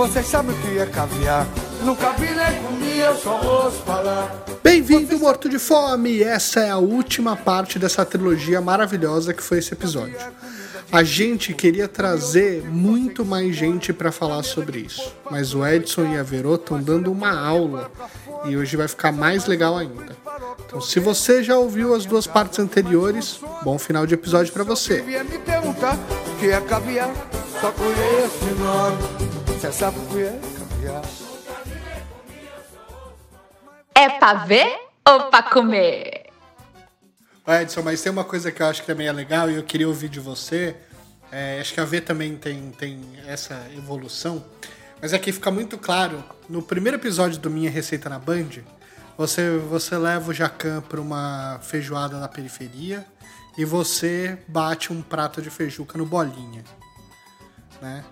Vocês sabem o que é caviar. Nunca vi nem comi, eu só ouço falar. Bem-vindo, Morto de Fome! Essa é a última parte dessa trilogia maravilhosa que foi esse episódio. A gente queria trazer muito mais gente para falar sobre isso, mas o Edson e a Verô estão dando uma aula e hoje vai ficar mais legal ainda. Então, se você já ouviu as duas partes anteriores, bom final de episódio para você. É. Você sabe o que é caviar? É pra ver ou pra comer? Ô, Edson, mas tem uma coisa que eu acho que também é legal e eu queria ouvir de você. É, acho que a V também tem, tem essa evolução. Mas aqui fica muito claro, no primeiro episódio do Minha Receita na Band, você, você leva o Jacan para uma feijoada na periferia e você bate um prato de feijuca no Bolinha. Né?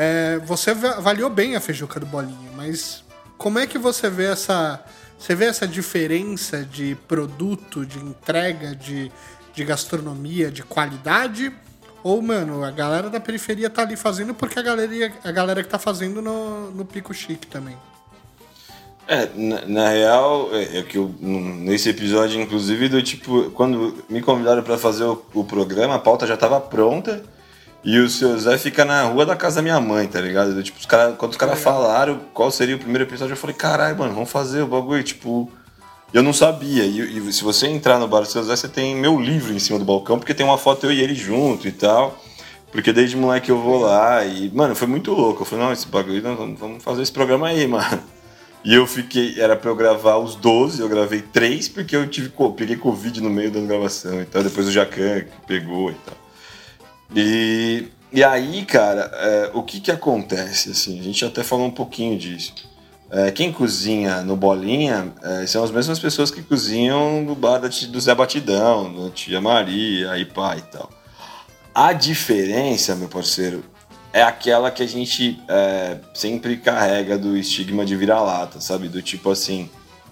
É, você va- avaliou bem a feijuca do Bolinha, mas como é que você vê essa, você vê essa diferença de produto, de entrega, de, de gastronomia, de qualidade? Ou, mano, a galera da periferia tá ali fazendo porque a galera, a galera que tá fazendo no, no Pico Chique também. É, na, na real, é, é que eu, nesse episódio, inclusive, do tipo, quando me convidaram pra fazer o, o programa, a pauta já tava pronta e o seu Zé fica na rua da casa da minha mãe, tá ligado? Do, tipo, os cara, quando os caras falaram qual seria o primeiro episódio, eu falei, caralho, mano, vamos fazer o bagulho, tipo. Eu não sabia. E, e se você entrar no bar do seu Zé, você tem meu livro em cima do balcão, porque tem uma foto eu e ele junto e tal. Porque desde moleque eu vou lá e, mano, foi muito louco. Eu falei, não, esse bagulho, não, vamos- fazer esse programa aí, mano. E eu fiquei, era pra eu gravar os 12, eu gravei 3 porque eu tive, peguei Covid no meio da gravação e tal. Depois o Jacan que pegou e tal. E, e aí, cara, é, o que que acontece, assim, a gente até falou um pouquinho disso. É, quem cozinha no Bolinha é, são as mesmas pessoas que cozinham no bar da, do Zé Batidão, do Tia Maria, aí pá e tal. A diferença, meu parceiro, é aquela que a gente é, sempre carrega do estigma de vira-lata, sabe? Do tipo assim,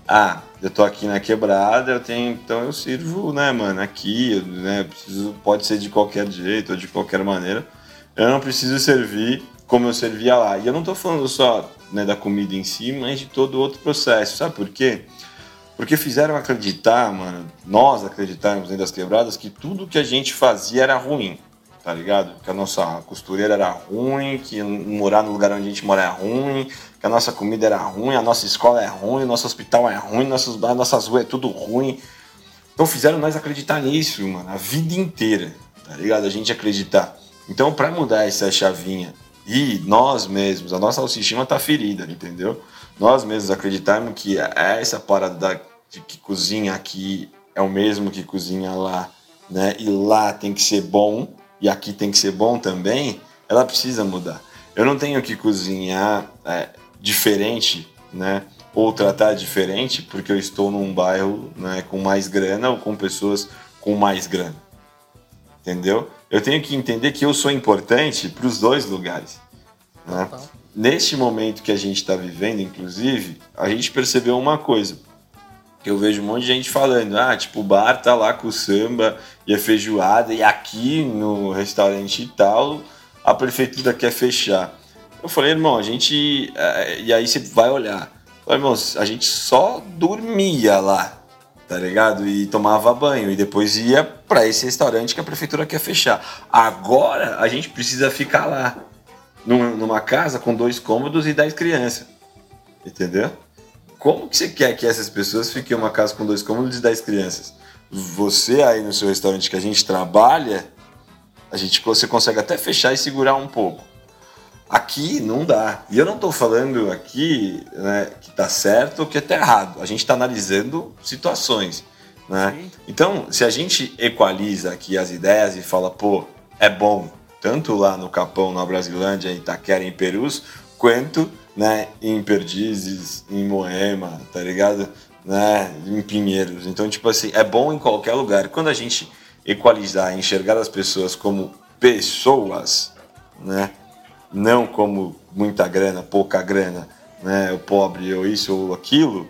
ah, eu tô aqui na quebrada, eu tenho, então eu sirvo, né, mano, aqui, né, preciso, pode ser de qualquer jeito ou de qualquer maneira. Eu não preciso servir como eu servia lá. E eu não tô falando só né, da comida em si, mas de todo outro processo, sabe por quê? Porque fizeram acreditar, mano, nós acreditarmos dentro das quebradas que tudo que a gente fazia era ruim, tá ligado? Que a nossa costureira era ruim, que morar no lugar onde a gente mora é ruim, que a nossa comida era ruim, a nossa escola é ruim, o nosso hospital é ruim, nossos, as nossas ruas é tudo ruim. Então fizeram nós acreditar nisso, mano, a vida inteira, tá ligado? A gente acreditar. Então, pra mudar essa chavinha e nós mesmos, a nossa autoestima tá ferida, entendeu? Nós mesmos acreditarmos que é essa parada da- de que cozinha aqui é o mesmo que cozinha lá, né? E lá tem que ser bom e aqui tem que ser bom também, ela precisa mudar. Eu não tenho que cozinhar é, diferente, né? Ou tratar diferente porque eu estou num bairro né, com mais grana ou com pessoas com mais grana entendeu? Eu tenho que entender que eu sou importante para os dois lugares. Né? Neste momento que a gente está vivendo, inclusive, a gente percebeu uma coisa. Eu vejo um monte de gente falando, ah, tipo, o bar tá lá com o samba e a feijoada, e aqui no restaurante e tal, a prefeitura quer fechar. Eu falei, irmão, a gente. eh, E aí você vai olhar. Falei, irmão, a gente só dormia lá, tá ligado? E tomava banho e depois ia para esse restaurante que a prefeitura quer fechar. Agora a gente precisa ficar lá, num- numa casa com dois cômodos e dez crianças, entendeu? Como que você quer que essas pessoas fiquem em uma casa com dois cômodos e dez crianças? Você aí no seu restaurante que a gente trabalha, a gente você consegue até fechar e segurar um pouco. Aqui não dá. E eu não estou falando aqui né, que está certo ou que está errado. A gente está analisando situações. Né? Então, se a gente equaliza aqui as ideias e fala, pô, é bom, tanto lá no Capão, na Brasilândia, em Itaquera, em Perus, quanto né, em Perdizes, em Moema, tá ligado? Né, em Pinheiros. Então, tipo assim, é bom em qualquer lugar. Quando a gente equalizar, enxergar as pessoas como pessoas, né? não como muita grana, pouca grana, né, o pobre ou isso ou aquilo,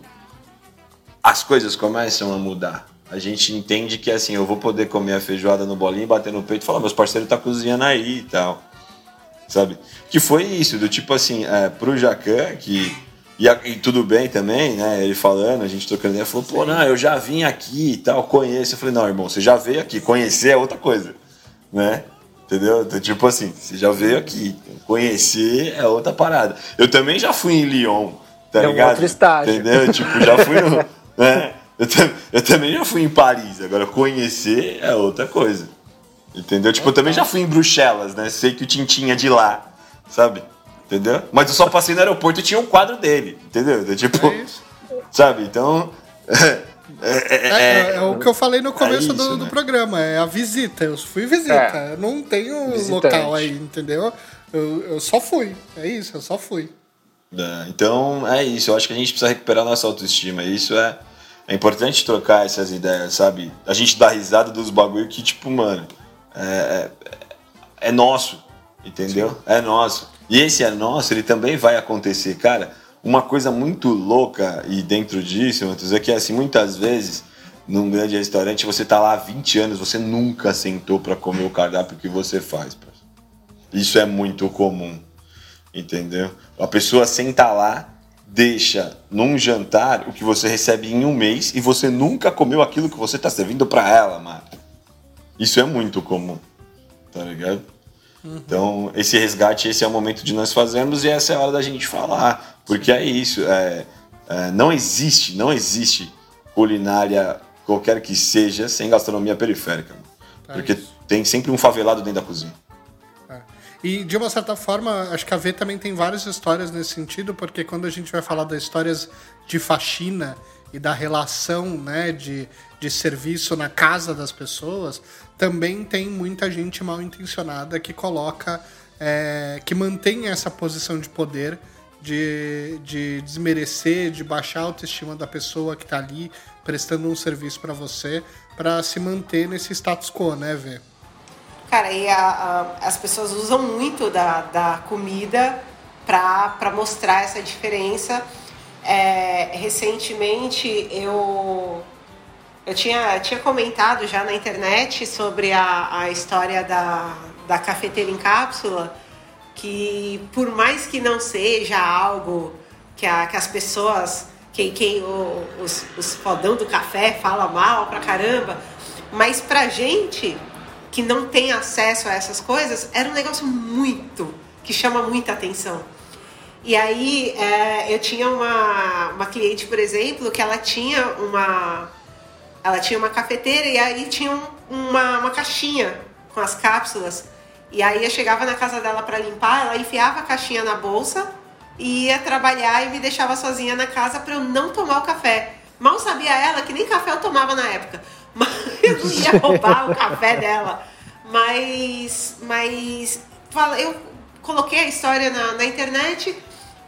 as coisas começam a mudar. A gente entende que assim, eu vou poder comer a feijoada no bolinho, bater no peito e falar, meus parceiros tá cozinhando aí e tal. Sabe? Que foi isso, do tipo assim, é, pro Jacan, que. E, e tudo bem também, né? Ele falando, a gente trocando ideia, falou, pô, não, eu já vim aqui e tal, conheço. Eu falei, não, irmão, você já veio aqui, conhecer é outra coisa, né? Entendeu? Então, tipo assim, você já veio aqui, conhecer é outra parada. Eu também já fui em Lyon, tá É um ligado? outro estágio. Entendeu? Tipo, já fui no. né? eu, eu também já fui em Paris, agora conhecer é outra coisa. Entendeu? Tipo, eu também já fui em Bruxelas, né? Sei que o Tintin é de lá, sabe? Entendeu? Mas eu só passei no aeroporto e tinha um quadro dele, entendeu? Então, Tipo, É isso. sabe? Então. É, é- É, é- é o que eu falei no começo isso, do, do né? programa, é a visita. Eu fui visita. É. Eu não tenho Visitante. local aí, entendeu? Eu, eu só fui. É isso, eu só fui. É, então é isso, eu acho que a gente precisa recuperar nossa autoestima. E isso é, é importante trocar essas ideias, sabe? A gente dá risada dos bagulho que, tipo, mano, é, é, é nosso, entendeu? É nosso. E esse é nosso, ele também vai acontecer. Cara, uma coisa muito louca e dentro disso, Matheus, é que assim, muitas vezes, num grande restaurante, você tá lá há 20 anos, você nunca sentou pra comer o cardápio que você faz. Isso é muito comum. Entendeu? A pessoa senta lá, deixa num jantar o que você recebe em um mês e você nunca comeu aquilo que você tá servindo pra ela, mano. Isso é muito comum. Tá ligado? Então, esse resgate, esse é o momento de nós fazermos e essa é a hora da gente falar. Porque é isso. é- é, não existe, não existe culinária, qualquer que seja, sem gastronomia periférica. É Porque isso. tem sempre um favelado dentro da cozinha. É. E de uma certa forma, acho que a V também tem várias histórias nesse sentido, porque quando a gente vai falar das histórias de faxina e da relação né, de, de serviço na casa das pessoas, também tem muita gente mal intencionada que coloca, é, que mantém essa posição de poder de, de desmerecer, de baixar a autoestima da pessoa que está ali prestando um serviço para você, para se manter nesse status quo, né, Vê? Cara, e a- a- as pessoas usam muito da, da comida para mostrar essa diferença. É, recentemente eu, eu tinha, tinha comentado já na internet sobre a, a história da, da cafeteira em cápsula, que por mais que não seja algo que, a, que as pessoas, quem, quem o- os, os fodão do café fala mal pra caramba, mas pra gente que não tem acesso a essas coisas, era um negócio muito, que chama muita atenção. E aí é, eu tinha uma, uma cliente, por exemplo, que ela tinha uma. Ela tinha uma cafeteira e aí tinha um- uma, uma caixinha com as cápsulas. E aí eu chegava na casa dela para limpar, ela enfiava a caixinha na bolsa e ia trabalhar e me deixava sozinha na casa para eu não tomar o café. Mal sabia ela que nem café eu tomava na época. Mas eu não ia roubar o café dela. Mas, mas eu coloquei a história na, na internet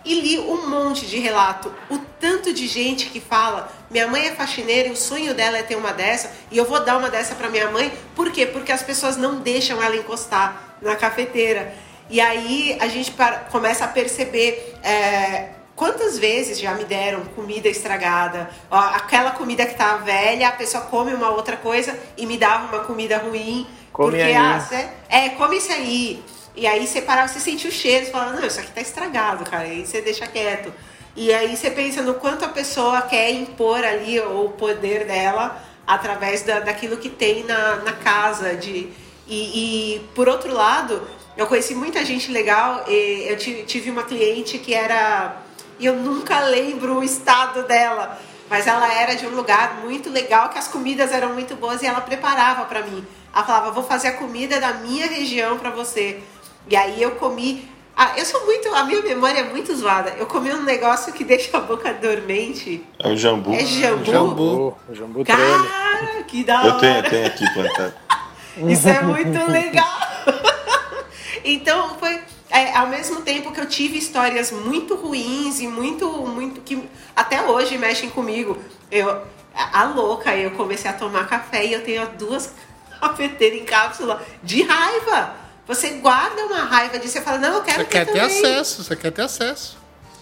e li um monte de relato. O tanto de gente que fala: minha mãe é faxineira e o sonho dela é ter uma dessa, e eu vou dar uma dessa para minha mãe. Por quê? Porque as pessoas não deixam ela encostar na cafeteira. E aí a gente para- começa a perceber. é, Quantas vezes já me deram comida estragada? Ó, aquela comida que tá velha, a pessoa come uma outra coisa e me dava uma comida ruim. Come porque, aí. ah, cê- é, come isso aí. E aí você parava, você sentia o cheiro, você falava, não, isso aqui tá estragado, cara. E aí você deixa quieto. E aí você pensa no quanto a pessoa quer impor ali o poder dela através da, daquilo que tem na, na casa. De, e, e, por outro lado, eu conheci muita gente legal. Eu tive, uma cliente que era. Eu nunca lembro o estado dela. Mas ela era de um lugar muito legal, que as comidas eram muito boas e ela preparava para mim. Ela falava, vou fazer a comida da minha região para você. E aí eu comi. Ah, eu sou muito. A minha memória é muito zoada. Eu comi um negócio que deixa a boca dormente. É o jambu. É jambu. Jambu. O jambu. Cara, que da hora. Eu tenho, eu tenho aqui plantado. Isso é muito legal. então foi é, ao mesmo tempo que eu tive histórias muito ruins e muito muito que até hoje mexem comigo. Eu a a louca, eu comecei a tomar café e eu tenho duas cafeteiras em cápsula de raiva. Você guarda uma raiva de você fala, não, eu quero Você quer ter também. acesso, você quer ter acesso.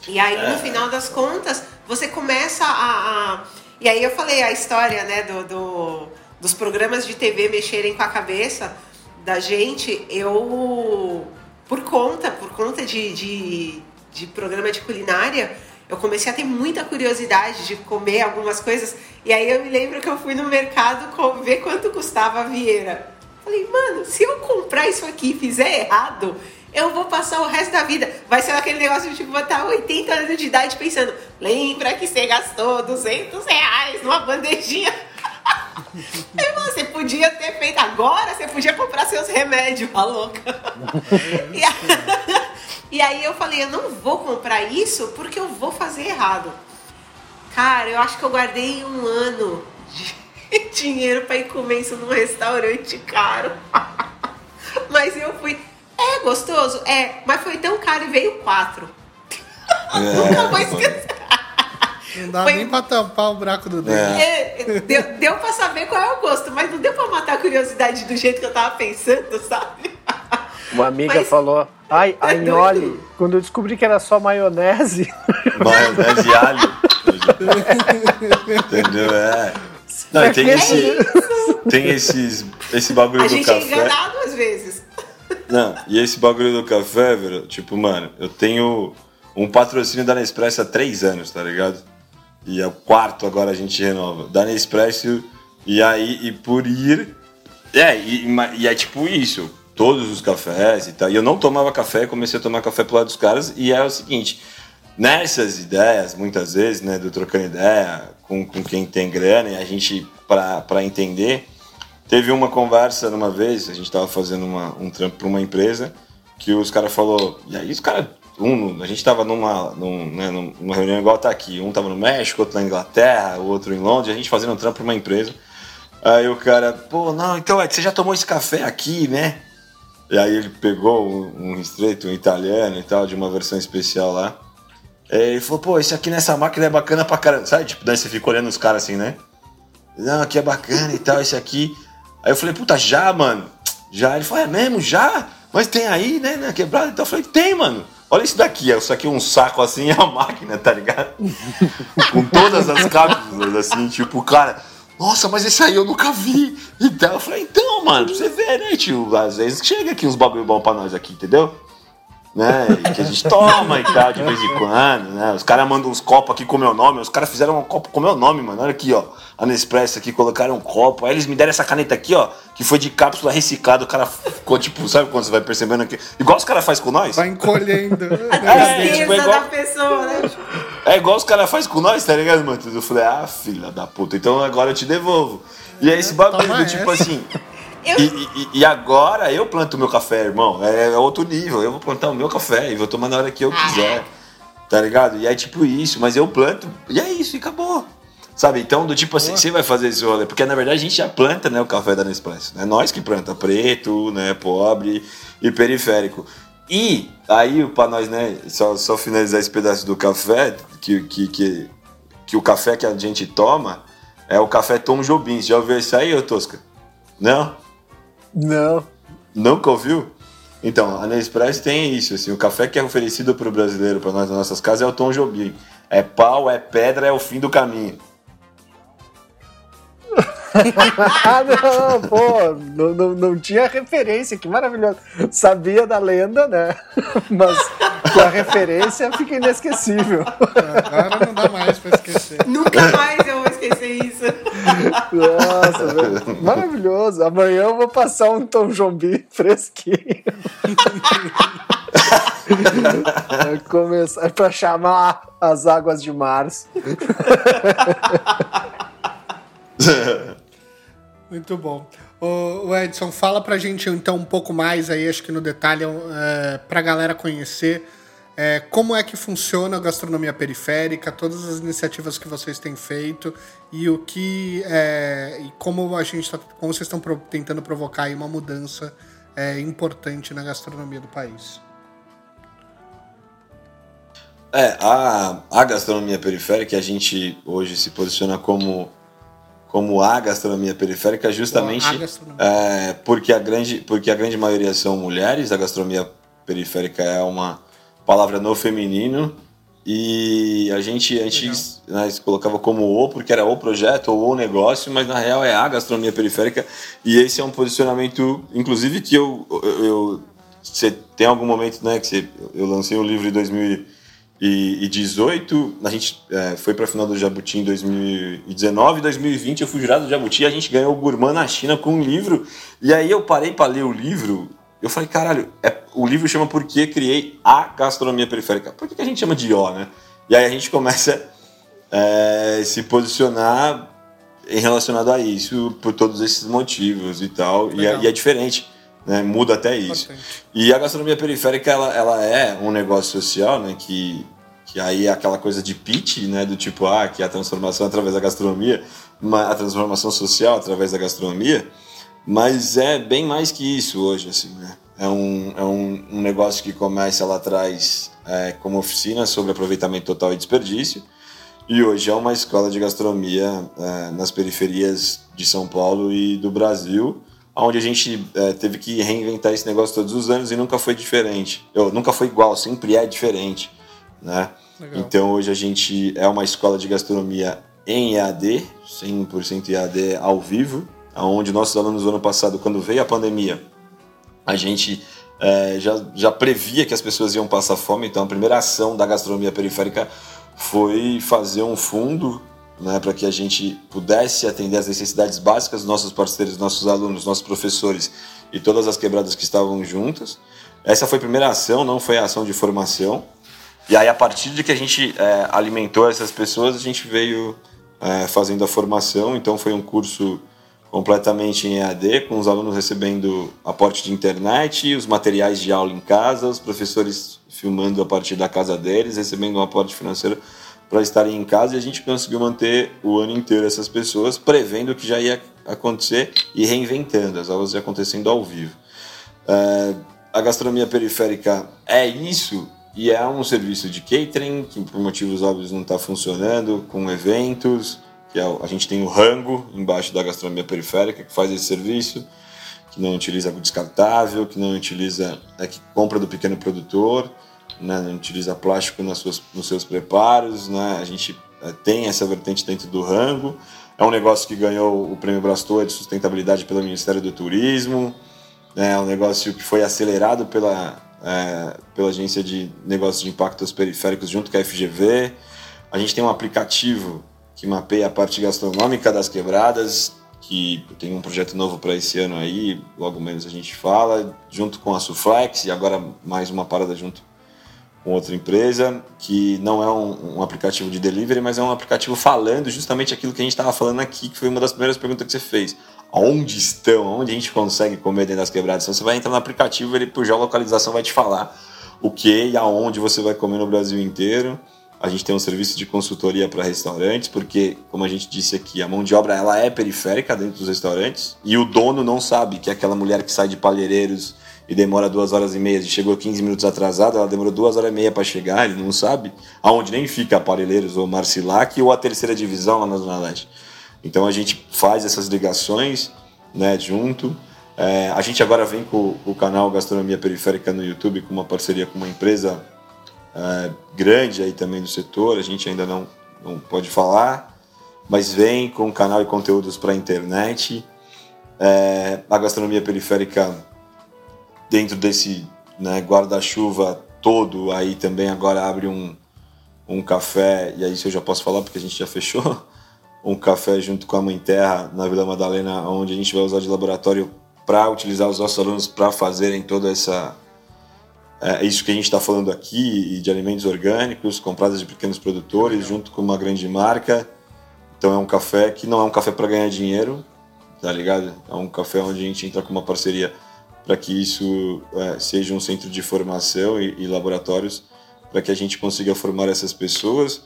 E aí, no final das contas, você começa a. a- E aí eu falei a história, né, do, do- dos programas de TV mexerem com a cabeça da gente. Eu. por conta, por conta de, de, de programa de culinária, eu comecei a ter muita curiosidade de comer algumas coisas. E aí eu me lembro que eu fui no mercado ver quanto custava a vieira. Falei, mano, se eu comprar isso aqui e fizer errado, eu vou passar o resto da vida. Vai ser aquele negócio de tipo, vou estar 80 anos de idade pensando, lembra que você gastou 200 reais numa bandejinha? Aí você podia ter feito agora, você podia comprar seus remédios, a louca. e, a... e aí eu falei, eu não vou comprar isso porque eu vou fazer errado. Cara, eu acho que eu guardei um ano de dinheiro para ir comer isso num restaurante caro. Mas eu fui. É gostoso? É, mas foi tão caro e veio quatro. É, Nunca vou esquecer. Não dá foi... nem pra tampar o buraco do dedo. É. É, deu, deu pra saber qual é o gosto, mas não deu pra matar a curiosidade do jeito que eu tava pensando, sabe? Uma amiga mas... falou, ai, é Agnoli, quando eu descobri que era só maionese. Maionese e alho. Entendeu? É. Não, tem esse. Tem esses, esse bagulho a do café. A gente é enganado às vezes. Não, e esse bagulho do café, velho, tipo, mano, eu tenho um patrocínio da Nespresso há três anos, tá ligado? E é o quarto agora a gente renova. Da Nespresso, e aí, e por ir. É, e, e é tipo isso. Todos os cafés e tal. E eu não tomava café, comecei a tomar café pro lado dos caras. E é o seguinte: nessas ideias, muitas vezes, né, do trocando ideia com, com quem tem grana, e a gente, para entender, teve uma conversa numa vez, a gente tava fazendo uma, um trampo para uma empresa, que os caras falou, e aí os caras um, a gente estava numa, num, né, numa reunião igual tá aqui. Um estava no México, outro na Inglaterra, o outro em Londres, a gente fazendo um trampo para uma empresa. Aí o cara, pô, não, então é que você já tomou esse café aqui, né? E aí ele pegou um, um estreito, um italiano e tal, de uma versão especial lá. E ele falou, pô, esse aqui nessa máquina é bacana pra caramba. Sabe, tipo, daí você fica olhando os caras assim, né? Não, aqui é bacana e tal, esse aqui. Aí eu falei, puta, já, mano? Já? Ele falou, é mesmo? Já? Mas tem aí, né, quebrada? Então eu falei, tem, mano. Olha isso daqui, isso aqui é um saco assim, é a máquina, tá ligado? Com todas as cápsulas, assim, tipo, cara, nossa, mas esse aí eu nunca vi. Então eu falei, então, mano, pra você ver, né, tio? Às vezes chega aqui uns bagulho bom pra nós aqui, entendeu? Né? Que a gente toma e tal, de vez em quando, né? Os caras mandam uns copos aqui com meu nome, os caras fizeram um copo com meu nome, mano. Olha aqui, ó. A Nespresso aqui, colocaram um copo. Aí eles me deram essa caneta aqui, ó, que foi de cápsula reciclada. O cara ficou, tipo, sabe quando você vai percebendo aqui? Igual os caras fazem com nós. Vai encolhendo. é, tipo, é igual... da pessoa, né? É igual os caras fazem com nós, tá ligado, mano? Eu falei, ah, filha da puta, então agora eu te devolvo. E aí esse bagulho do tipo assim. Eu... E, e, e, agora eu planto o meu café, irmão. É, é, outro nível. Eu vou plantar o meu café e vou tomar na hora que eu ah, quiser. Tá ligado? E é tipo isso, mas eu planto e é isso, e acabou. Sabe? Então, do tipo assim, você vai fazer esse rolê. Porque na verdade a gente já planta né, o café da Nespresso. É nós que planta preto, né, pobre e periférico. E aí, para nós, né, só, só finalizar esse pedaço do café, que, que, que, que o café que a gente toma é o café Tom Jobim. Já ouviu isso aí, ô Tosca? Não? Não. Nunca ouviu? Então, a Nespresso tem isso, assim, o café que é oferecido para o brasileiro, para nós nas nossas casas, é o Tom Jobim. É pau, é pedra, é o fim do caminho. ah, não, pô, não, não, não, tinha referência, que maravilhoso. Sabia da lenda, né? Mas com a referência fica inesquecível. Agora não dá mais pra esquecer. Nunca mais eu esquecer isso. Nossa, maravilhoso. Amanhã eu vou passar um Tom Jombi fresquinho. é, começar, é pra chamar as águas de março. Muito bom. O, Edson, fala pra gente então um pouco mais aí, acho que no detalhe, é, pra galera conhecer é, como é que funciona a gastronomia periférica, todas as iniciativas que vocês têm feito e o que é, e como a gente tá, como vocês estão pro, tentando provocar uma mudança é, importante na gastronomia do país. É, a, a gastronomia periférica, a gente hoje se posiciona como como a gastronomia periférica justamente a gastronomia. É, porque, a grande, porque a grande maioria são mulheres, a gastronomia periférica é uma palavra no feminino. E a gente antes né, colocava como o porque era o projeto ou o negócio, mas na real é a gastronomia periférica. E esse é um posicionamento, inclusive que eu, eu, eu você tem algum momento, né, que você, eu lancei o um livro em 2018, a gente é, foi para a final do Jabuti em 2019, 2020 eu fui jurado do Jabuti, a gente ganhou o Gourmand na China com um livro, e aí eu parei para ler o livro, eu falei, caralho, é, o livro chama Por que Criei a Gastronomia Periférica. Por que, que a gente chama de O, né? E aí a gente começa a é, se posicionar em relacionado a isso por todos esses motivos e tal. E é, e é, diferente, né? Muda até isso. E a gastronomia periférica, ela, ela é um negócio social, né? Que, que aí é aquela coisa de pitch, né? Do tipo, ah, que é a transformação através da gastronomia, a transformação social através da gastronomia. Mas é bem mais que isso hoje, assim, né? É um, é um, um negócio que começa lá atrás é, como oficina sobre aproveitamento total e desperdício e hoje é uma escola de gastronomia é, nas periferias de São Paulo e do Brasil, onde a gente é, teve que reinventar esse negócio todos os anos e nunca foi diferente. Eu, nunca foi igual, sempre é diferente. Né? Então hoje a gente é uma escola de gastronomia em EAD, 100% EAD ao vivo, onde nossos alunos no ano passado, quando veio a pandemia, a gente é, já, já previa que as pessoas iam passar fome, então a primeira ação da gastronomia periférica foi fazer um fundo né, para que a gente pudesse atender as necessidades básicas dos nossos parceiros, nossos alunos, nossos professores e todas as quebradas que estavam juntas. Essa foi a primeira ação, não foi a ação de formação. E aí, a partir de que a gente é, alimentou essas pessoas, a gente veio é, fazendo a formação. Então, foi um curso completamente em EAD, com os alunos recebendo aporte de internet, os materiais de aula em casa, os professores filmando a partir da casa deles, recebendo um aporte financeiro para estarem em casa e a gente conseguiu manter o ano inteiro essas pessoas, prevendo o que já ia acontecer e reinventando, as aulas acontecendo ao vivo. É, a gastronomia periférica é isso e é um serviço de catering que por motivos óbvios não está funcionando, com eventos, que é, a gente tem o Rango embaixo da gastronomia periférica que faz esse serviço, que não utiliza descartável, que não utiliza, é que compra do pequeno produtor, né, não utiliza plástico nas suas, nos seus preparos, né, a gente é, tem essa vertente dentro do Rango. É um negócio que ganhou o prêmio Brastoa de sustentabilidade pelo Ministério do Turismo, né, é um negócio que foi acelerado pela, é, pela Agência de Negócios de Impactos Periféricos junto com a FGV. A gente tem um aplicativo que mapeia a parte gastronômica das quebradas, que tem um projeto novo para esse ano aí, logo menos a gente fala, junto com a Suflex e agora mais uma parada junto com outra empresa, que não é um, um aplicativo de delivery, mas é um aplicativo falando justamente aquilo que a gente estava falando aqui, que foi uma das primeiras perguntas que você fez. Onde estão? Onde a gente consegue comer dentro das quebradas? Então você vai entrar no aplicativo, ele por geolocalização vai te falar o que e aonde você vai comer no Brasil inteiro. A gente tem um serviço de consultoria para restaurantes, porque, como a gente disse aqui, a mão de obra ela é periférica dentro dos restaurantes e o dono não sabe que aquela mulher que sai de palheireiros e demora duas horas e meia, chegou 15 minutos atrasada, ela demorou duas horas e meia para chegar, ele não sabe aonde nem fica Aparelheiros ou Marcilac ou a terceira divisão lá na Zona Leste. Então a gente faz essas ligações né, junto. É, a gente agora vem com, o canal Gastronomia Periférica no YouTube com uma parceria com uma empresa é, grande aí também do setor, a gente ainda não, não pode falar, mas vem com canal e conteúdos para a internet. É, a gastronomia periférica dentro desse né, guarda-chuva todo, aí também agora abre um, um café, e aí isso eu já posso falar porque a gente já fechou, um café junto com a Mãe Terra na Vila Madalena, onde a gente vai usar de laboratório para utilizar os nossos alunos para fazerem toda essa é, isso que a gente está falando aqui, de alimentos orgânicos, comprados de pequenos produtores, junto com uma grande marca. Então é um café que não é um café para ganhar dinheiro, tá ligado? É um café onde a gente entra com uma parceria para que isso é, seja um centro de formação e, e laboratórios para que a gente consiga formar essas pessoas.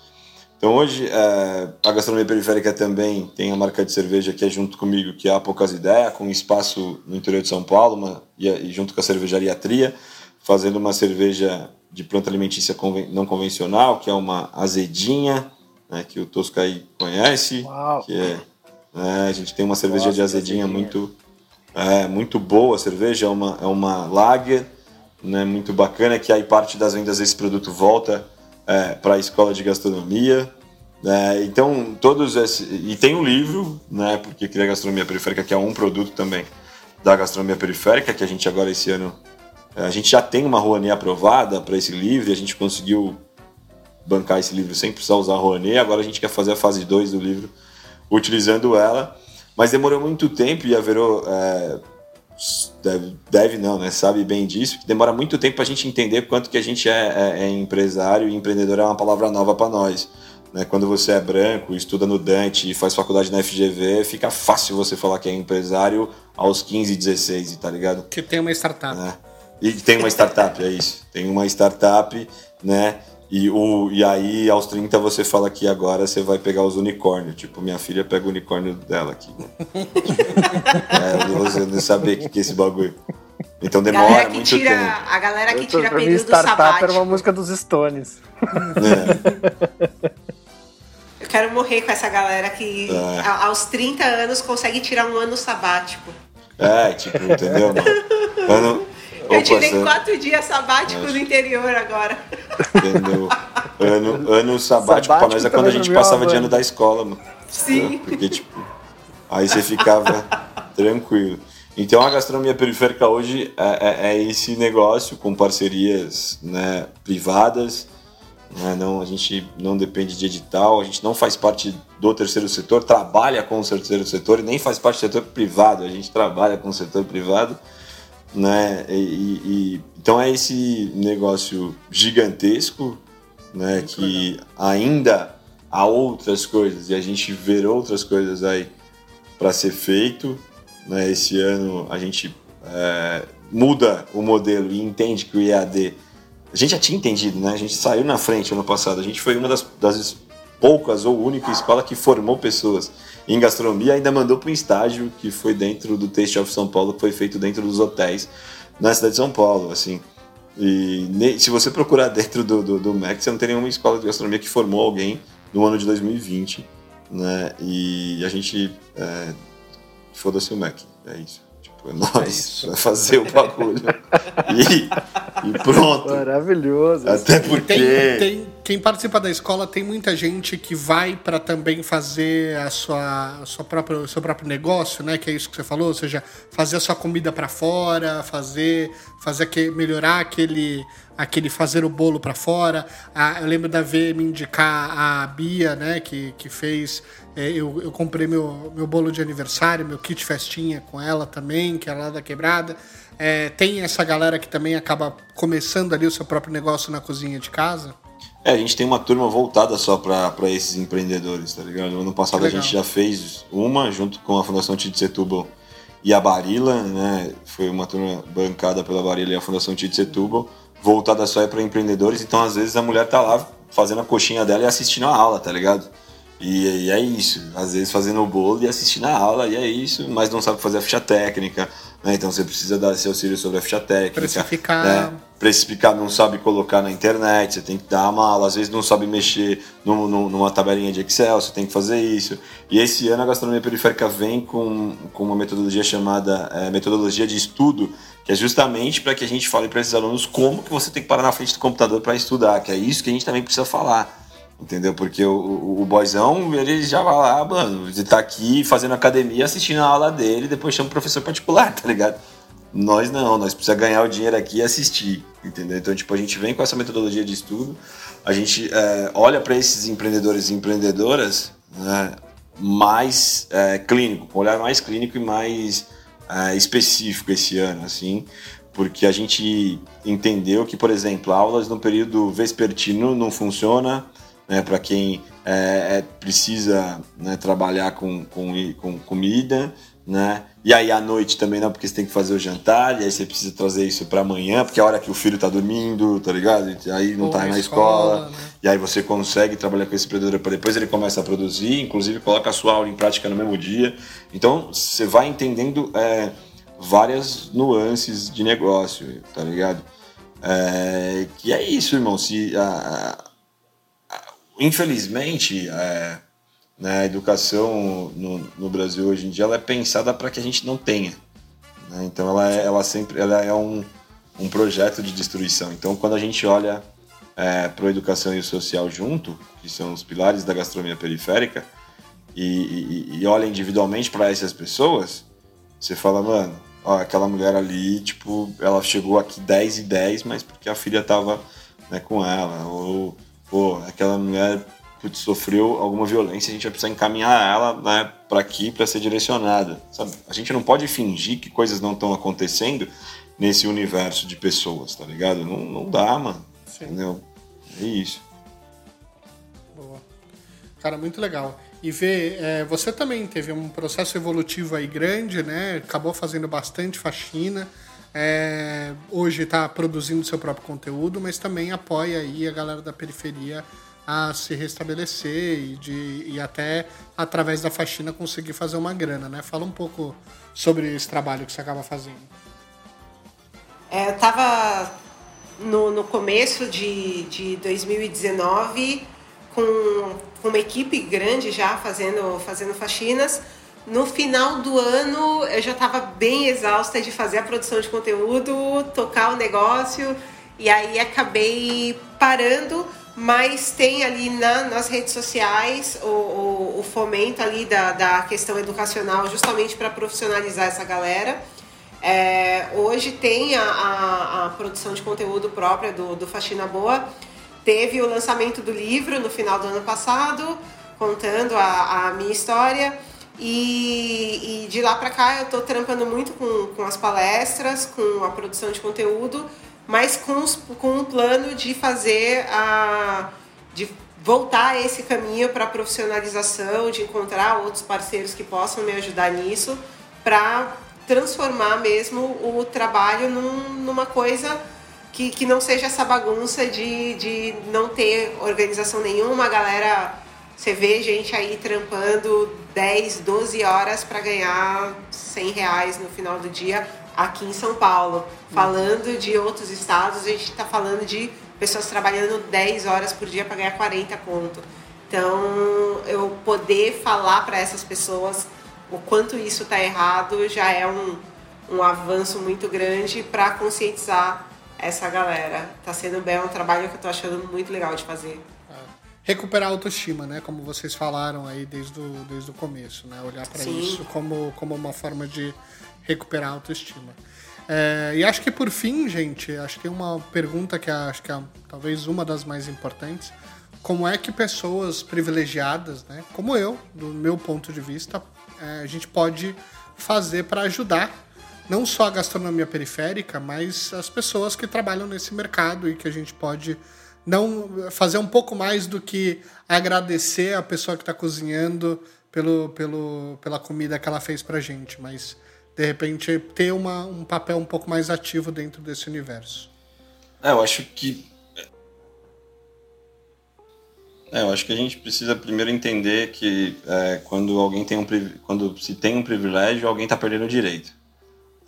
Então hoje é, a gastronomia periférica também tem a marca de cerveja que é junto comigo, que é a Poucas Ideias, com espaço no interior de São Paulo uma, e, e junto com a cervejaria Tria fazendo uma cerveja de planta alimentícia não convencional, que é uma azedinha, né, que o Tosca aí conhece. Uau. Que é, é, a gente tem uma cerveja Nossa, de azedinha, azedinha, muito, é, muito boa a cerveja, é uma, é uma lager, né, muito bacana, que aí parte das vendas desse produto volta é, para a escola de gastronomia. É, então, todos esses. E tem um livro, né? Porque cria gastronomia periférica, que é um produto também da gastronomia periférica, que a gente agora esse ano A gente já tem uma Rouanet aprovada para esse livro a gente conseguiu bancar esse livro sem precisar usar a Rouanet. Agora a gente quer fazer a fase 2 do livro utilizando ela. Mas demorou muito tempo e a Verô é, deve, deve não, né? Sabe bem disso. Que demora muito tempo para a gente entender quanto que a gente é, é, é empresário e empreendedor é uma palavra nova para nós. Né? Quando você é branco, estuda no Dante e faz faculdade na FGV, fica fácil você falar que é empresário aos 15, 16, tá ligado? Que tem uma startup. Né? E tem uma startup, é isso. Tem uma startup, né? E, o, e aí, aos 30, você fala que agora você vai pegar os unicórnios. Tipo, minha filha pega o unicórnio dela aqui. é, você não saber o que, que é esse bagulho. Então demora muito tira, tempo. A galera que tira período startup sabático. era uma música dos Stones. É. Eu quero morrer com essa galera que É. aos 30 anos consegue tirar um ano sabático. É, tipo, entendeu, mano? Ano, Eu tirei você- quatro dias sabáticos Mas- no interior agora. Entendeu? Ano, ano sabático, pra Sabático nós é quando a gente pra passava de banda. ano da escola, mano. Sim. Porque, tipo, aí você ficava tranquilo. Então a gastronomia periférica hoje é, é- é esse negócio com parcerias né, privadas. né, não, a gente não depende de edital, a gente não faz parte do terceiro setor, trabalha com o terceiro setor e nem faz parte do setor privado, a gente trabalha com o setor privado. Né, e, e- então é esse negócio gigantesco né, que ainda há outras coisas e a gente vê outras coisas aí para ser feito. Né? Esse ano a gente é, muda o modelo e entende que o IAD. A gente já tinha entendido, né? A gente saiu na frente ano passado. A gente foi uma das, das poucas ou única escola que formou pessoas em gastronomia, ainda mandou para um estágio que foi dentro do Taste of São Paulo, que foi feito dentro dos hotéis na cidade de São Paulo, assim. E se você procurar dentro do, do, do MEC, você não tem nenhuma escola de gastronomia que formou alguém no ano de 2020, né? E a gente é, foda-se o MEC, é isso. Tipo, é nós, vai fazer o bagulho. E, e pronto. Maravilhoso. Até porque. Tem, tem- quem participa da escola tem muita gente que vai para também fazer a sua, a sua própria, o seu próprio negócio, né? Que é isso que você falou, ou seja, fazer a sua comida para fora, fazer, fazer que, melhorar aquele, aquele fazer o bolo para fora. Ah, eu lembro da V me indicar a Bia, né? Que, que fez. é, eu, eu comprei meu, meu bolo de aniversário, meu kit festinha com ela também, que é lá da quebrada. É, tem essa galera que também acaba começando ali o seu próprio negócio na cozinha de casa. É, a gente tem uma turma voltada só para esses empreendedores, tá ligado? No ano passado a gente já fez uma junto com a Fundação Tite Setúbal e a Barila, né? Foi uma turma bancada pela Barila e a Fundação Tite Setúbal, voltada só para empreendedores. Então, às vezes, a mulher tá lá fazendo a coxinha dela e assistindo a aula, tá ligado? E, e é isso. Às vezes fazendo o bolo e assistindo a aula, e é isso, mas não sabe fazer a ficha técnica, né? Então você precisa dar esse auxílio sobre a ficha técnica. Precificar. Né? Precificar, não sabe colocar na internet, você tem que dar uma aula, às vezes não sabe mexer num- num- numa tabelinha de Excel, você tem que fazer isso. E esse ano a gastronomia periférica vem com, com uma metodologia chamada é, metodologia de estudo, que é justamente para que a gente fale para esses alunos como que você tem que parar na frente do computador para estudar, que é isso que a gente também precisa falar. Entendeu? Porque o, o, o boyzão, ele já vai lá, mano, ele tá aqui fazendo academia, assistindo a aula dele, depois chama o professor particular, tá ligado? Nós não, nós precisamos ganhar o dinheiro aqui e assistir, entendeu? Então, tipo, a gente vem com essa metodologia de estudo, a gente é, olha para esses empreendedores e empreendedoras né, mais é, clínico, com um olhar mais clínico e mais é, específico esse ano, assim, porque a gente entendeu que, por exemplo, aulas no período vespertino não funciona, né, para quem é, é, precisa né, trabalhar com, com, com comida, né? E aí à noite também não, porque você tem que fazer o jantar, e aí você precisa trazer isso para amanhã, porque é a hora que o filho tá dormindo, tá ligado? E aí não Ou tá na escola, escola, né? e aí você consegue trabalhar com esse empreendedor para depois ele começa a produzir, inclusive coloca a sua aula em prática no mesmo dia. Então você vai entendendo é, várias nuances de negócio, tá ligado? É, que é isso, irmão. Se a- infelizmente é, né, a educação no, no Brasil hoje em dia ela é pensada para que a gente não tenha. né? Então ela, é, ela sempre ela é um, um projeto de destruição. Então quando a gente olha é, para a educação e o social junto, que são os pilares da gastronomia periférica, e, e- e olha individualmente para essas pessoas, você fala, mano, ó, aquela mulher ali, tipo, ela chegou aqui 10 e 10, mas porque a filha tava né, com ela. Ou, pô, aquela mulher putz, sofreu alguma violência, a gente vai precisar encaminhar ela né, para aqui para ser direcionada. Sabe? A gente não pode fingir que coisas não estão acontecendo nesse universo de pessoas, tá ligado? Não, não dá, mano. Sim. Entendeu? É isso. Boa. Cara, muito legal. E ver, é, você também teve um processo evolutivo aí grande, né? Acabou fazendo bastante faxina. É, hoje está produzindo seu próprio conteúdo, mas também apoia aí a galera da periferia a se restabelecer e, de, e até através da faxina conseguir fazer uma grana, né? Fala um pouco sobre esse trabalho que você acaba fazendo. É, eu estava no, no começo de, de 2019 com, com uma equipe grande já fazendo, fazendo faxinas. No final do ano eu já estava bem exausta de fazer a produção de conteúdo, tocar o negócio e aí acabei parando mas tem ali na, nas redes sociais o, o, o, fomento ali da, da questão educacional justamente para profissionalizar essa galera. É, hoje tem a, a, a, produção de conteúdo própria do, do Faxina Boa. Teve o lançamento do livro no final do ano passado, contando a, a minha história. E, e de lá para cá eu estou trampando muito com, com as palestras, com a produção de conteúdo mas com, com um plano de fazer a. de voltar a esse caminho para profissionalização, de encontrar outros parceiros que possam me ajudar nisso, para transformar mesmo o trabalho num, numa coisa que, que não seja essa bagunça de, de não ter organização nenhuma, a galera. Você vê gente aí trampando 10, 12 horas para ganhar 100 reais no final do dia aqui em São Paulo. Falando de outros estados, a gente está falando de pessoas trabalhando 10 horas por dia para ganhar 40 conto. Então, eu poder falar para essas pessoas o quanto isso está errado já é um, um avanço muito grande para conscientizar essa galera. Está sendo bem um trabalho que eu estou achando muito legal de fazer. Recuperar a autoestima, né? Como vocês falaram aí desde o, desde o começo, né? Olhar para isso como, como uma forma de recuperar a autoestima. É, e acho que por fim, gente, acho que tem uma pergunta que é, acho que é talvez uma das mais importantes. Como é que pessoas privilegiadas, né, como eu, do meu ponto de vista, é, a gente pode fazer para ajudar não só a gastronomia periférica, mas as pessoas que trabalham nesse mercado e que a gente pode não fazer um pouco mais do que agradecer a pessoa que está cozinhando pelo, pelo, pela comida que ela fez para gente, mas de repente ter uma, um papel um pouco mais ativo dentro desse universo. É, eu acho que é, eu acho que a gente precisa primeiro entender que é, quando alguém tem um quando se tem um privilégio, alguém está perdendo o direito.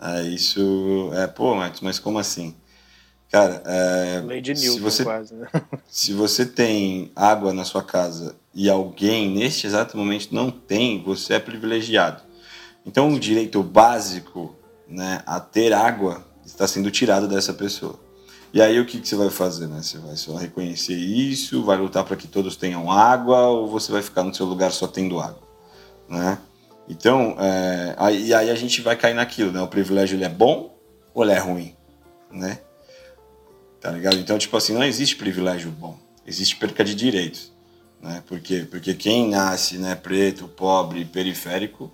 É, isso é, pô, mas, mas como assim? Cara, é, de Newton, se você, quase, né? se você tem água na sua casa e alguém neste exato momento não tem, você é privilegiado. Então, o direito básico né, a ter água está sendo tirado dessa pessoa. E aí, o que, que você vai fazer? Né? Você vai só reconhecer isso, vai lutar para que todos tenham água, ou você vai ficar no seu lugar só tendo água? Né? Então, é, aí, aí a gente vai cair naquilo, né? O privilégio ele é bom ou ele é ruim? Né? Tá ligado? Então, tipo assim, não existe privilégio bom. Existe perca de direitos. Né? Por quê? Porque quem nasce né, preto, pobre, periférico,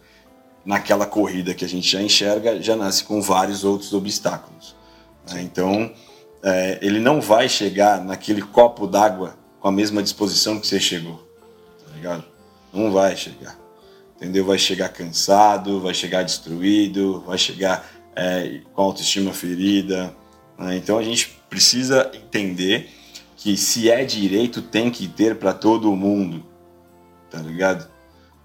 naquela corrida que a gente já enxerga, já nasce com vários outros obstáculos. Né? Então, é, ele não vai chegar naquele copo d'água com a mesma disposição que você chegou, tá ligado? Não vai chegar, entendeu? Vai chegar cansado, vai chegar destruído, vai chegar é, com autoestima ferida. Né? Então, a gente precisa entender que se é direito, tem que ter para todo mundo, tá ligado?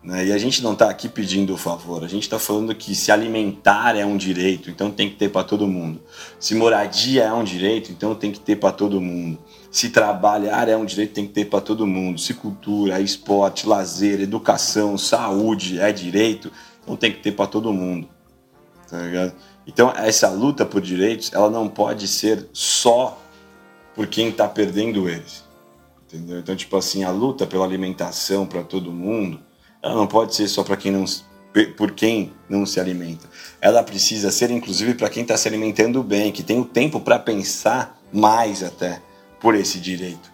Né? E a gente não está aqui pedindo o favor, a gente está falando que se alimentar é um direito, então tem que ter para todo mundo. Se moradia é um direito, então tem que ter para todo mundo. Se trabalhar é um direito, tem que ter para todo mundo. Se cultura, esporte, lazer, educação, saúde é direito, então tem que ter para todo mundo. Tá ligado? Então essa luta por direitos, ela não pode ser só por quem está perdendo eles. Entendeu? Então, tipo assim, a luta pela alimentação para todo mundo, ela não pode ser só para quem não por quem não se alimenta. Ela precisa ser, inclusive, para quem está se alimentando bem, que tem o tempo para pensar mais até por esse direito,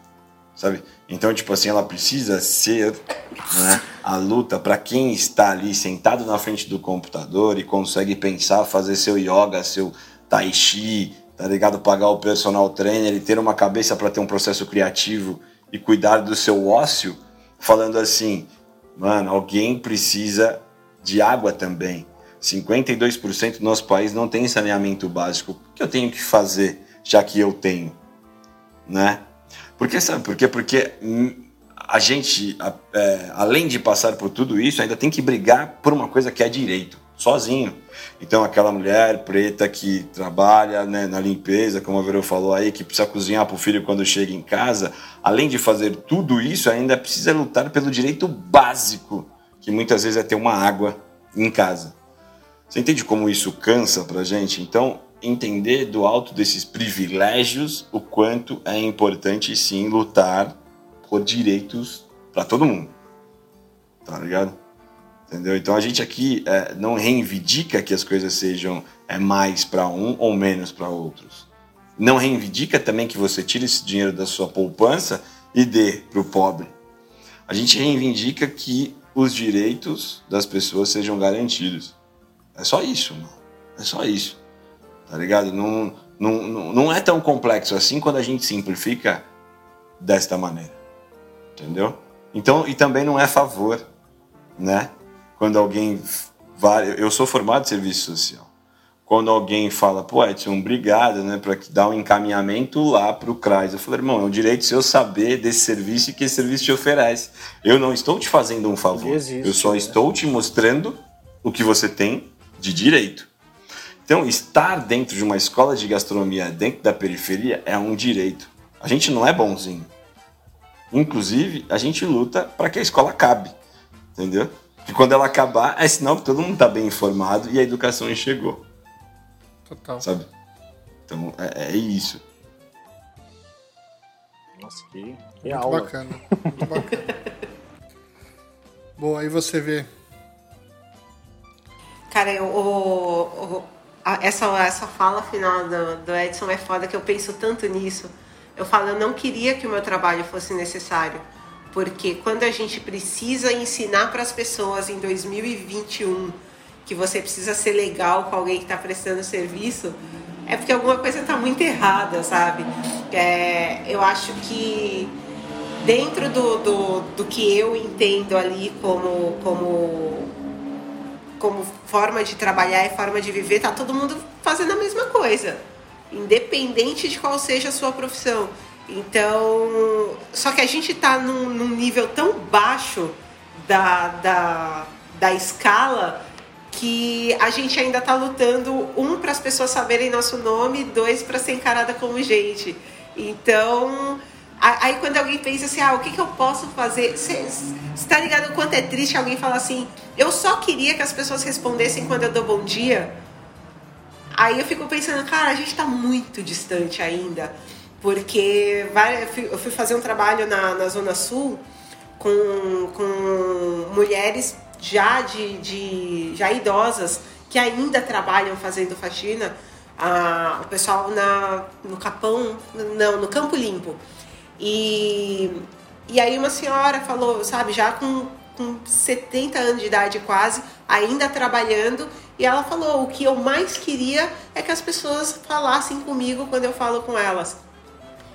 sabe? Então, tipo assim, ela precisa ser né, a luta para quem está ali sentado na frente do computador e consegue pensar, fazer seu yoga, seu tai chi, tá ligado? Pagar o personal trainer e ter uma cabeça para ter um processo criativo e cuidar do seu ócio, falando assim, mano, alguém precisa de água também. 52% do nosso país não tem saneamento básico. O que eu tenho que fazer, já que eu tenho? Né? Porque sabe por quê? Porque a gente, a- é, além de passar por tudo isso, ainda tem que brigar por uma coisa que é direito, sozinho. Então, aquela mulher preta que trabalha né, na limpeza, como a Verô falou aí, que precisa cozinhar para o filho quando chega em casa, além de fazer tudo isso, ainda precisa lutar pelo direito básico, que muitas vezes é ter uma água em casa. Você entende como isso cansa pra gente? Então, entender do alto desses privilégios o quanto é importante sim lutar por direitos para todo mundo. Tá ligado? Entendeu? Então a gente aqui é, não reivindica que as coisas sejam é, mais para um ou menos para outros. Não reivindica também que você tire esse dinheiro da sua poupança e dê para o pobre. A gente reivindica que os direitos das pessoas sejam garantidos. É só isso, mano. É só isso. Tá ligado? Não, não, não, é tão complexo assim quando a gente simplifica desta maneira. Entendeu? Então, e também não é favor, né? Quando alguém vai. Eu sou formado em serviço social. Quando alguém fala, pô, Edson, obrigado, né, para dar um encaminhamento lá para o CRAS. Eu falei, irmão, é um direito seu saber desse serviço e que esse serviço te oferece. Eu não estou te fazendo um favor. Existe, eu só né? estou te mostrando o que você tem de direito. Então, estar dentro de uma escola de gastronomia dentro da periferia é um direito. A gente não é bonzinho. Inclusive, a gente luta para que a escola acabe. Entendeu? Porque quando ela acabar, é sinal que todo mundo está bem informado e a educação chegou. Total. Sabe? Então, é, é isso. Nossa, que, que Muito aula. bacana. Muito bacana. Boa, aí você vê. Cara, eu, o- o- a- essa, essa fala final do, do Edson é foda, que eu penso tanto nisso. Eu falo, eu não queria que o meu trabalho fosse necessário. Porque quando a gente precisa ensinar para as pessoas em 2021 que você precisa ser legal com alguém que está prestando serviço, é porque alguma coisa está muito errada, sabe? É, eu acho que dentro do, do, do que eu entendo ali como, como como forma de trabalhar e forma de viver, tá todo mundo fazendo a mesma coisa, independente de qual seja a sua profissão. Então, só que a gente tá num, num nível tão baixo da, da, da escala que a gente ainda tá lutando, um, para as pessoas saberem nosso nome, dois, para ser encarada como gente. Então, aí quando alguém pensa assim, ah, o que, que eu posso fazer? Você tá ligado o quanto é triste alguém falar assim, eu só queria que as pessoas respondessem quando eu dou bom dia? Aí eu fico pensando, cara, a gente tá muito distante ainda. Porque eu fui fazer um trabalho na, na Zona Sul com, com mulheres já de, de já idosas que ainda trabalham fazendo faxina. Ah, o pessoal na, no Capão, não, no Campo Limpo. E, e aí uma senhora falou, sabe, já com, com 70 anos de idade quase, ainda trabalhando, e ela falou, o que eu mais queria é que as pessoas falassem comigo quando eu falo com elas.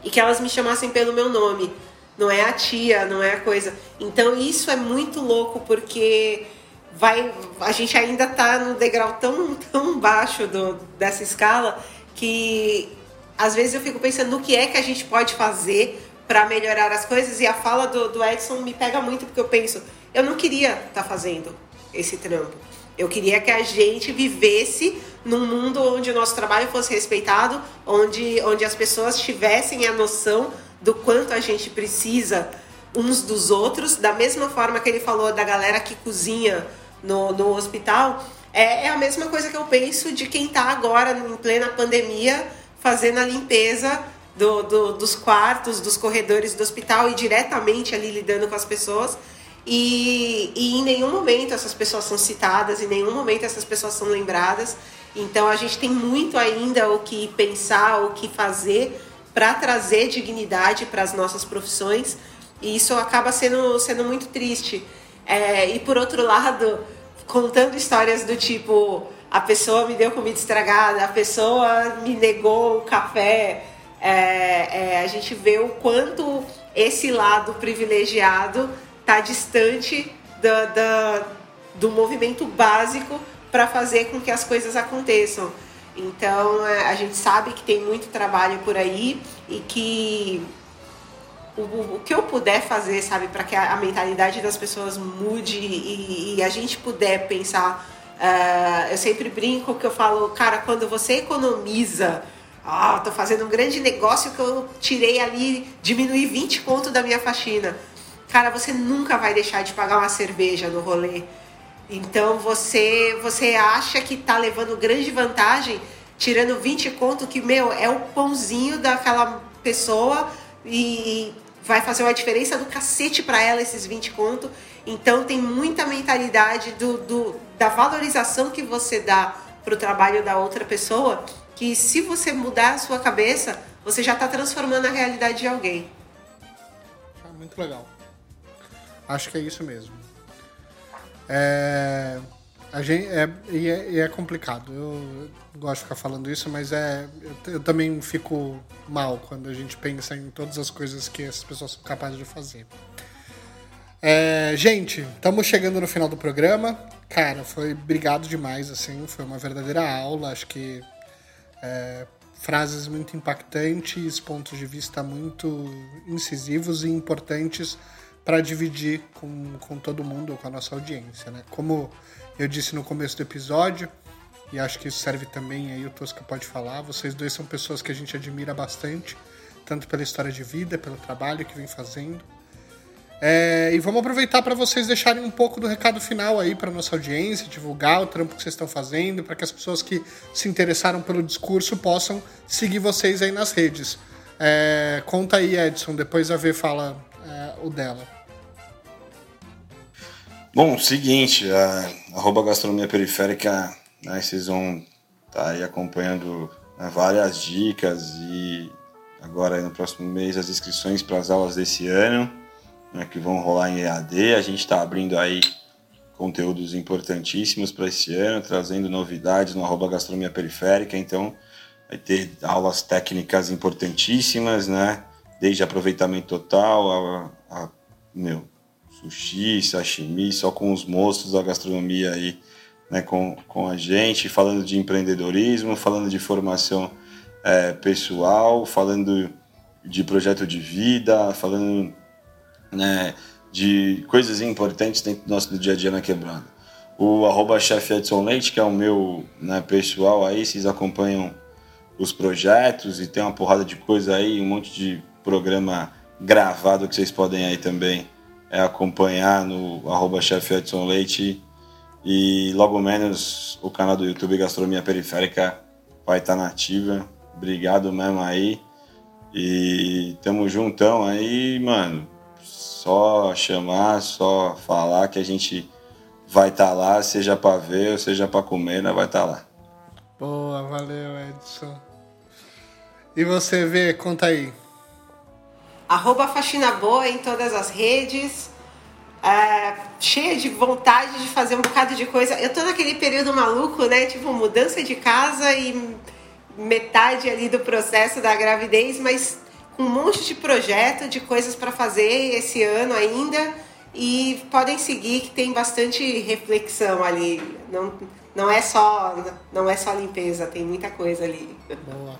E que elas me chamassem pelo meu nome. Não é a tia, não é a coisa. Então isso é muito louco porque vai a gente ainda tá no degrau tão, tão baixo do, dessa escala que às vezes eu fico pensando no que é que a gente pode fazer para melhorar as coisas e a fala do, do Edson me pega muito porque eu penso, eu não queria estar fazendo esse trampo. Eu queria que a gente vivesse num mundo onde o nosso trabalho fosse respeitado, onde, onde as pessoas tivessem a noção do quanto a gente precisa uns dos outros, da mesma forma que ele falou da galera que cozinha no, no hospital, é, é a mesma coisa que eu penso de quem está agora, em plena pandemia, fazendo a limpeza do, do- dos quartos, dos corredores do hospital e diretamente ali lidando com as pessoas. e, e em nenhum momento essas pessoas são citadas, em nenhum momento essas pessoas são lembradas. Então a gente tem muito ainda o que pensar, o que fazer para trazer dignidade para as nossas profissões e isso acaba sendo, sendo muito triste. É, e por outro lado, contando histórias do tipo a pessoa me deu comida estragada, a pessoa me negou o café, é, é, a gente vê o quanto esse lado privilegiado está distante do, do, do movimento básico para fazer com que as coisas aconteçam. Então é, a gente sabe que tem muito trabalho por aí e que o, o que eu puder fazer, sabe, para que a, a, mentalidade das pessoas mude e, e a gente puder pensar. Uh, eu sempre brinco que eu falo, cara, quando você economiza ah, tô fazendo um grande negócio que eu tirei ali, diminuí 20 conto da minha faxina. Cara, você nunca vai deixar de pagar uma cerveja no rolê. Então você você acha que tá levando grande vantagem, tirando 20 conto, que, meu, é o pãozinho daquela pessoa e vai fazer uma diferença do cacete para ela esses 20 conto. Então tem muita mentalidade do, do da valorização que você dá pro trabalho da outra pessoa que se você mudar a sua cabeça, você já está transformando a realidade de alguém. Ah, muito legal. Acho que é isso mesmo. É, a gente, é, e, é, e é complicado. Eu gosto de ficar falando isso, mas é, eu, eu, também fico mal quando a gente pensa em todas as coisas que essas pessoas são capazes de fazer. É, gente, estamos chegando no final do programa. Cara, foi obrigado demais, assim, foi uma verdadeira aula. Acho que é, frases muito impactantes, pontos de vista muito incisivos e importantes para dividir com, com todo mundo, com a nossa audiência. Né? Como eu disse no começo do episódio, e acho que isso serve também aí, o Tosca pode falar, vocês dois são pessoas que a gente admira bastante, tanto pela história de vida, pelo trabalho que vem fazendo. É, e vamos aproveitar para vocês deixarem um pouco do recado final aí para nossa audiência, divulgar o trampo que vocês estão fazendo, para que as pessoas que se interessaram pelo discurso possam seguir vocês aí nas redes. É, conta aí, Edson, depois a V fala é, o dela. Bom, seguinte, a arroba gastronomia periférica, né, vocês vão estar tá aí acompanhando né, várias dicas e agora no próximo mês as inscrições para as aulas desse ano né, que vão rolar em EAD. A gente está abrindo aí conteúdos importantíssimos para esse ano, trazendo novidades no arroba gastronomia periférica. Então, vai ter aulas técnicas importantíssimas, né? Desde aproveitamento total a, a meu, sushi, sashimi, só com os monstros da gastronomia aí, né, com, com a gente, falando de empreendedorismo, falando de formação é, pessoal, falando de projeto de vida, falando né, de coisas importantes dentro do nosso dia a dia na quebrada. O arroba chefe Edson Leite, que é o meu né, pessoal aí, vocês acompanham os projetos e tem uma porrada de coisa aí, um monte de programa gravado que vocês podem aí também é, acompanhar no arroba chefe Edson Leite e logo menos o canal do YouTube Gastronomia Periférica vai estar na ativa. Obrigado mesmo aí. E tamo juntão aí, mano só chamar, só falar que a gente vai estar tá lá, seja para ver ou seja para comer, nós vai estar tá lá. Boa, valeu Edson. E você vê, conta aí. Arroba Faxina Boa em todas as redes. É, cheia de vontade de fazer um bocado de coisa. Eu tô naquele período maluco, né? Tipo, mudança de casa e metade ali do processo da gravidez, mas um monte de projeto, de coisas para fazer esse ano ainda. E podem seguir que tem bastante reflexão ali. Não, não é só não é só limpeza, tem muita coisa ali. Boa.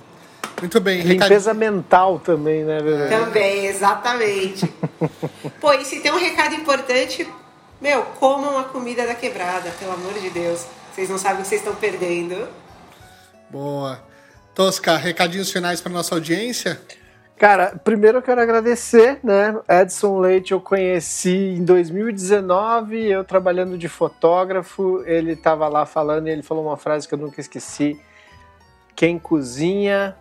Muito bem. Limpeza mental também, né, Bebê? Também, exatamente. Pô, e se tem um recado importante, meu, comam a comida da quebrada, pelo amor de Deus. Vocês não sabem o que vocês estão perdendo. Boa. Tosca, recadinhos finais para nossa audiência? Cara, primeiro eu quero agradecer, né? Edson Leite eu conheci em 2019, eu trabalhando de fotógrafo, ele estava lá falando e ele falou uma frase que eu nunca esqueci. Quem cozinha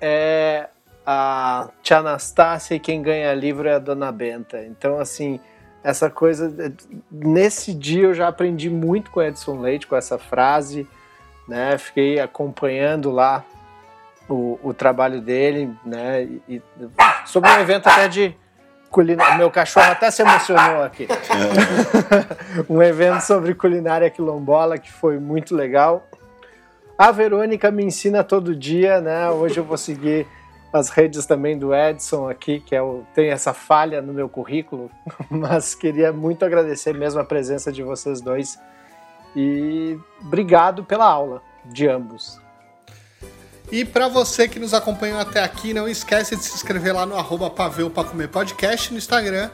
é a Tia Anastácia e quem ganha livro é a Dona Benta. Então, assim, essa coisa. Nesse dia eu já aprendi muito com Edson Leite, com essa frase, né? Fiquei acompanhando lá o, o trabalho dele, né? E, sobre um evento até de culinária. Meu cachorro até se emocionou aqui. um evento sobre culinária quilombola que foi muito legal. A Verônica me ensina todo dia, né? Hoje eu vou seguir as redes também do Edson aqui, que é o, tem essa falha no meu currículo, mas queria muito agradecer mesmo a presença de vocês dois e obrigado pela aula de ambos. E para você que nos acompanhou até aqui, não esquece de se inscrever lá no arroba Paveu para Comer Podcast no Instagram.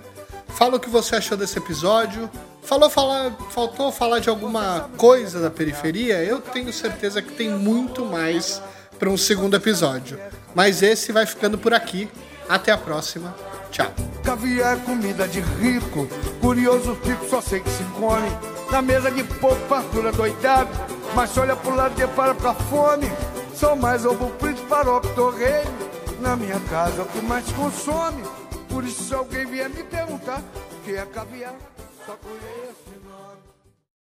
Fala o que você achou desse episódio. Falou falar, faltou falar de alguma coisa da periferia? Eu tenho certeza que tem muito mais para um segundo episódio. Mas esse vai ficando por aqui. Até a próxima. Tchau. Caviar é comida de rico, curioso fico, só sei que se come. Na mesa de pouco, fartura doidado, mas olha pro lado e para pra fome. Sou mais ovo frito, farofa, torreio. Na minha casa o que mais consome. Por isso, se alguém vier me perguntar que é caviar, só conheço.